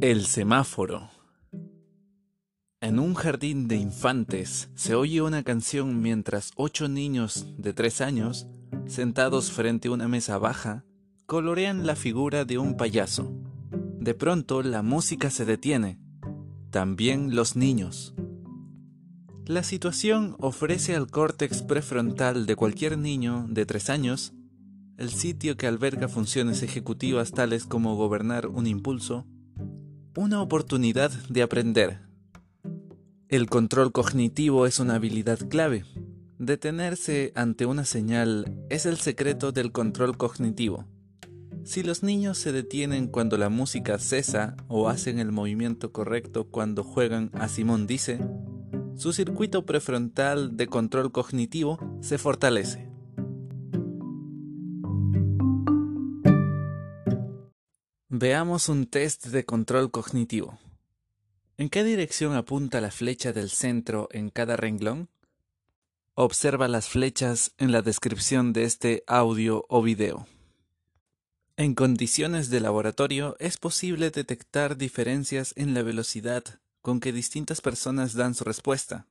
El semáforo. En un jardín de infantes se oye una canción mientras ocho niños de tres años, sentados frente a una mesa baja, colorean la figura de un payaso. De pronto la música se detiene. También los niños. La situación ofrece al córtex prefrontal de cualquier niño de tres años el sitio que alberga funciones ejecutivas tales como gobernar un impulso, una oportunidad de aprender. El control cognitivo es una habilidad clave. Detenerse ante una señal es el secreto del control cognitivo. Si los niños se detienen cuando la música cesa o hacen el movimiento correcto cuando juegan a Simón dice, su circuito prefrontal de control cognitivo se fortalece. Veamos un test de control cognitivo. ¿En qué dirección apunta la flecha del centro en cada renglón? Observa las flechas en la descripción de este audio o video. En condiciones de laboratorio es posible detectar diferencias en la velocidad con que distintas personas dan su respuesta.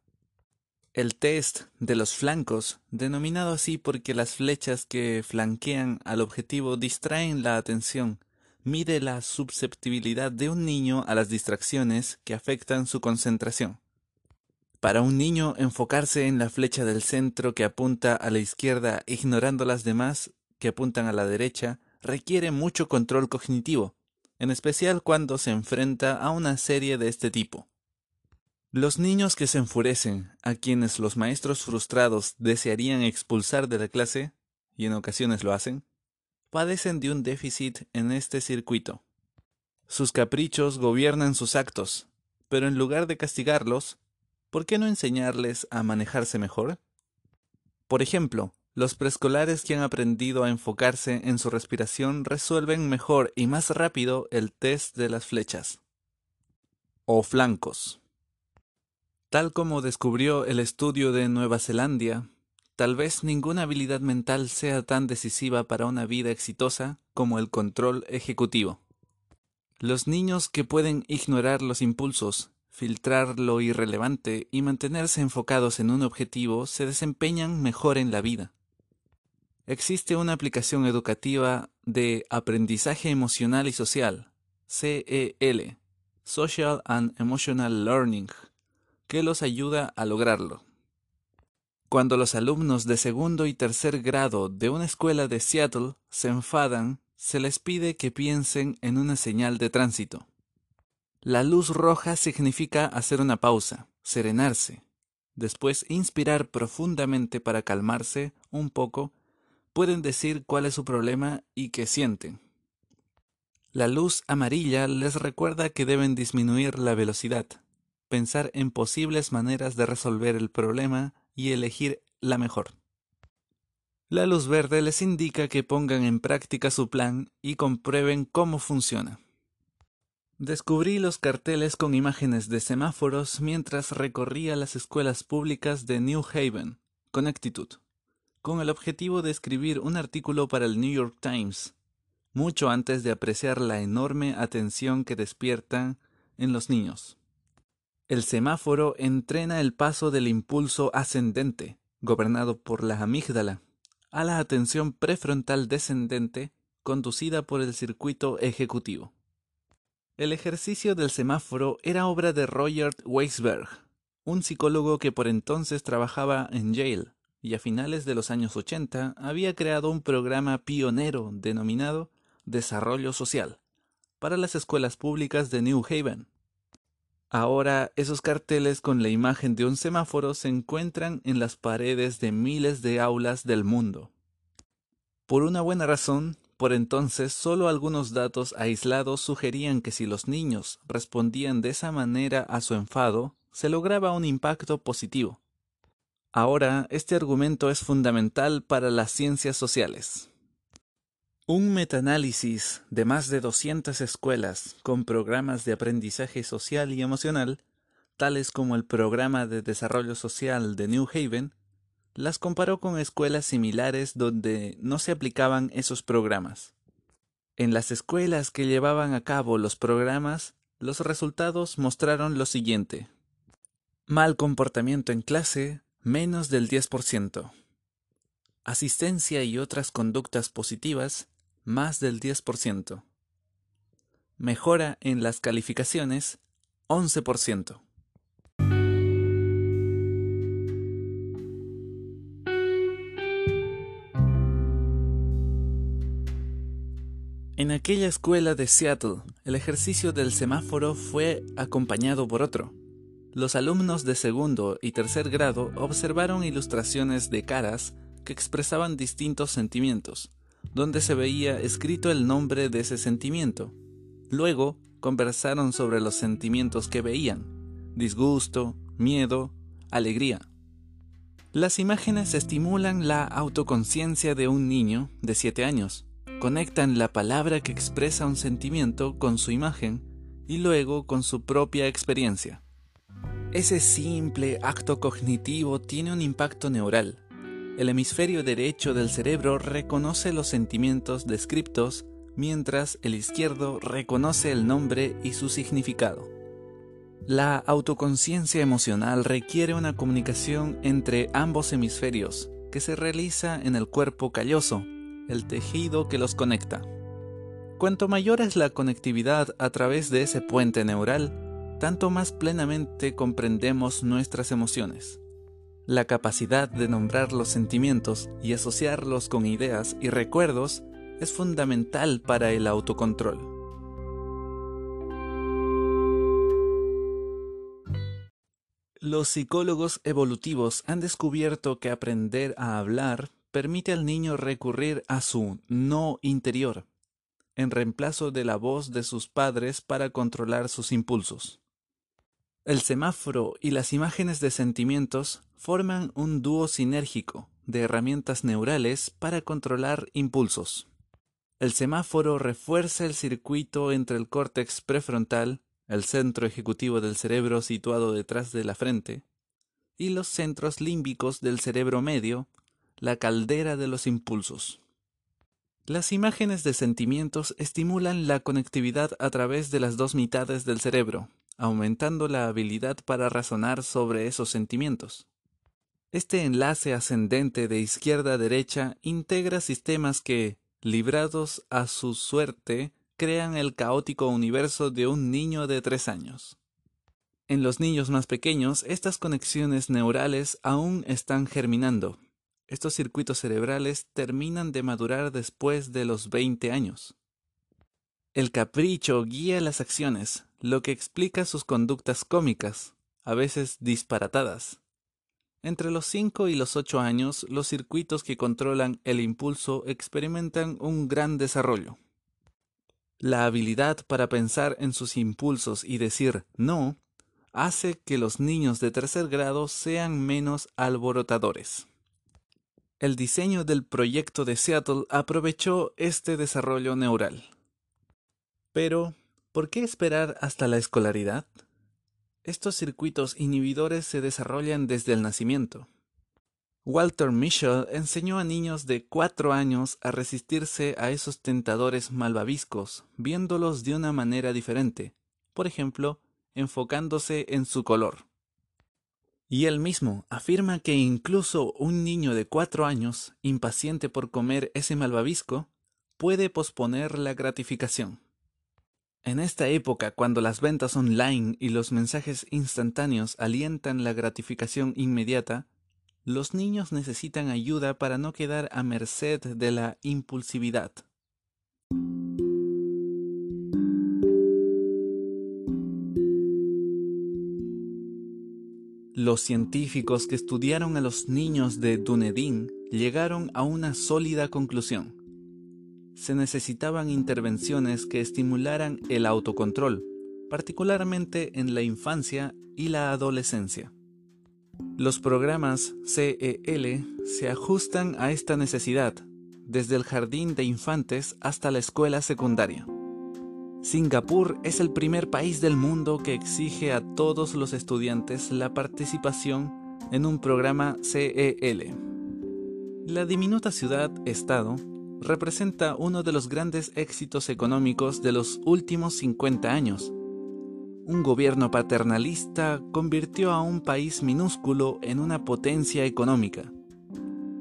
El test de los flancos, denominado así porque las flechas que flanquean al objetivo distraen la atención mide la susceptibilidad de un niño a las distracciones que afectan su concentración. Para un niño enfocarse en la flecha del centro que apunta a la izquierda ignorando las demás que apuntan a la derecha requiere mucho control cognitivo, en especial cuando se enfrenta a una serie de este tipo. Los niños que se enfurecen, a quienes los maestros frustrados desearían expulsar de la clase, y en ocasiones lo hacen, padecen de un déficit en este circuito. Sus caprichos gobiernan sus actos, pero en lugar de castigarlos, ¿por qué no enseñarles a manejarse mejor? Por ejemplo, los preescolares que han aprendido a enfocarse en su respiración resuelven mejor y más rápido el test de las flechas. O flancos. Tal como descubrió el estudio de Nueva Zelanda, Tal vez ninguna habilidad mental sea tan decisiva para una vida exitosa como el control ejecutivo. Los niños que pueden ignorar los impulsos, filtrar lo irrelevante y mantenerse enfocados en un objetivo se desempeñan mejor en la vida. Existe una aplicación educativa de aprendizaje emocional y social, CEL, Social and Emotional Learning, que los ayuda a lograrlo. Cuando los alumnos de segundo y tercer grado de una escuela de Seattle se enfadan, se les pide que piensen en una señal de tránsito. La luz roja significa hacer una pausa, serenarse, después inspirar profundamente para calmarse un poco, pueden decir cuál es su problema y qué sienten. La luz amarilla les recuerda que deben disminuir la velocidad, pensar en posibles maneras de resolver el problema y elegir la mejor. La luz verde les indica que pongan en práctica su plan y comprueben cómo funciona. Descubrí los carteles con imágenes de semáforos mientras recorría las escuelas públicas de New Haven, Connecticut, con el objetivo de escribir un artículo para el New York Times, mucho antes de apreciar la enorme atención que despiertan en los niños. El semáforo entrena el paso del impulso ascendente, gobernado por la amígdala, a la atención prefrontal descendente, conducida por el circuito ejecutivo. El ejercicio del semáforo era obra de Roger Weisberg, un psicólogo que por entonces trabajaba en Yale y a finales de los años 80 había creado un programa pionero denominado Desarrollo Social para las escuelas públicas de New Haven. Ahora esos carteles con la imagen de un semáforo se encuentran en las paredes de miles de aulas del mundo. Por una buena razón, por entonces solo algunos datos aislados sugerían que si los niños respondían de esa manera a su enfado, se lograba un impacto positivo. Ahora, este argumento es fundamental para las ciencias sociales. Un metaanálisis de más de 200 escuelas con programas de aprendizaje social y emocional, tales como el Programa de Desarrollo Social de New Haven, las comparó con escuelas similares donde no se aplicaban esos programas. En las escuelas que llevaban a cabo los programas, Los resultados mostraron lo siguiente. Mal comportamiento en clase, menos del 10%. Asistencia y otras conductas positivas, más del 10%. Mejora en las calificaciones, 11%. En aquella escuela de Seattle, el ejercicio del semáforo fue acompañado por otro. Los alumnos de segundo y tercer grado observaron ilustraciones de caras que expresaban distintos sentimientos, donde se veía escrito el nombre de ese sentimiento. Luego conversaron sobre los sentimientos que veían, disgusto, miedo, alegría. Las imágenes estimulan la autoconciencia de un niño de 7 años conectan la palabra que expresa un sentimiento con su imagen y luego con su propia experiencia. Ese simple acto cognitivo tiene un impacto neural. El hemisferio derecho del cerebro reconoce los sentimientos descriptos, mientras el izquierdo reconoce el nombre y su significado. La autoconciencia emocional requiere una comunicación entre ambos hemisferios que se realiza en el cuerpo calloso, el tejido que los conecta. Cuanto mayor es la conectividad a través de ese puente neural, tanto más plenamente comprendemos nuestras emociones. La capacidad de nombrar los sentimientos y asociarlos con ideas y recuerdos es fundamental para el autocontrol. Los psicólogos evolutivos han descubierto que aprender a hablar permite al niño recurrir a su no interior, en reemplazo de la voz de sus padres para controlar sus impulsos. El semáforo y las imágenes de sentimientos forman un dúo sinérgico de herramientas neurales para controlar impulsos. El semáforo refuerza el circuito entre el córtex prefrontal, el centro ejecutivo del cerebro situado detrás de la frente, y los centros límbicos del cerebro medio, la caldera de los impulsos. Las imágenes de sentimientos estimulan la conectividad a través de las dos mitades del cerebro, aumentando la habilidad para razonar sobre esos sentimientos. Este enlace ascendente de izquierda a derecha integra sistemas que, librados a su suerte, crean el caótico universo de un niño de tres años. En los niños más pequeños, estas conexiones neurales aún están germinando, estos circuitos cerebrales terminan de madurar después de los 20 años. El capricho guía las acciones, lo que explica sus conductas cómicas, a veces disparatadas. Entre los 5 y los 8 años, los circuitos que controlan el impulso experimentan un gran desarrollo. La habilidad para pensar en sus impulsos y decir no hace que los niños de tercer grado sean menos alborotadores. El diseño del proyecto de Seattle aprovechó este desarrollo neural. Pero, ¿por qué esperar hasta la escolaridad? Estos circuitos inhibidores se desarrollan desde el nacimiento. Walter Mischel enseñó a niños de cuatro años a resistirse a esos tentadores malvaviscos, viéndolos de una manera diferente, por ejemplo, enfocándose en su color. Y él mismo afirma que incluso un niño de cuatro años, impaciente por comer ese malvavisco, puede posponer la gratificación. En esta época, cuando las ventas online y los mensajes instantáneos alientan la gratificación inmediata, los niños necesitan ayuda para no quedar a merced de la impulsividad. Los científicos que estudiaron a los niños de Dunedin llegaron a una sólida conclusión. Se necesitaban intervenciones que estimularan el autocontrol, particularmente en la infancia y la adolescencia. Los programas CEL se ajustan a esta necesidad, desde el jardín de infantes hasta la escuela secundaria. Singapur es el primer país del mundo que exige a todos los estudiantes la participación en un programa CEL. La diminuta ciudad-estado representa uno de los grandes éxitos económicos de los últimos 50 años. un gobierno paternalista convirtió a un país minúsculo en una potencia económica.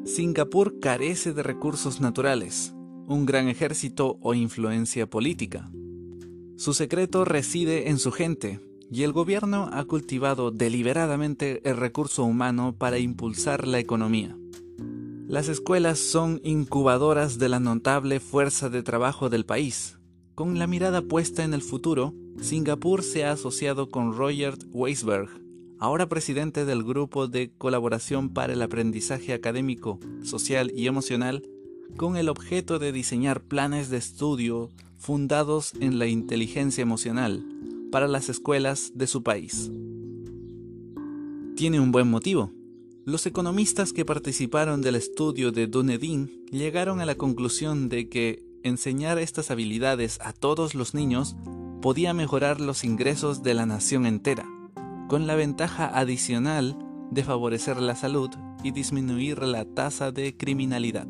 Singapur carece de recursos naturales, un gran ejército o influencia política. Su secreto reside en su gente, y el gobierno ha cultivado deliberadamente el recurso humano para impulsar la economía. Las escuelas son incubadoras de la notable fuerza de trabajo del país. Con la mirada puesta en el futuro, Singapur se ha asociado con Roger Weisberg, ahora presidente del Grupo de Colaboración para el Aprendizaje Académico, Social y Emocional, con el objeto de diseñar planes de estudio fundados en la inteligencia emocional para las escuelas de su país. Tiene un buen motivo. Los economistas que participaron del estudio de Dunedin llegaron a la conclusión de que enseñar estas habilidades a todos los niños podía mejorar los ingresos de la nación entera, con la ventaja adicional de favorecer la salud y disminuir la tasa de criminalidad.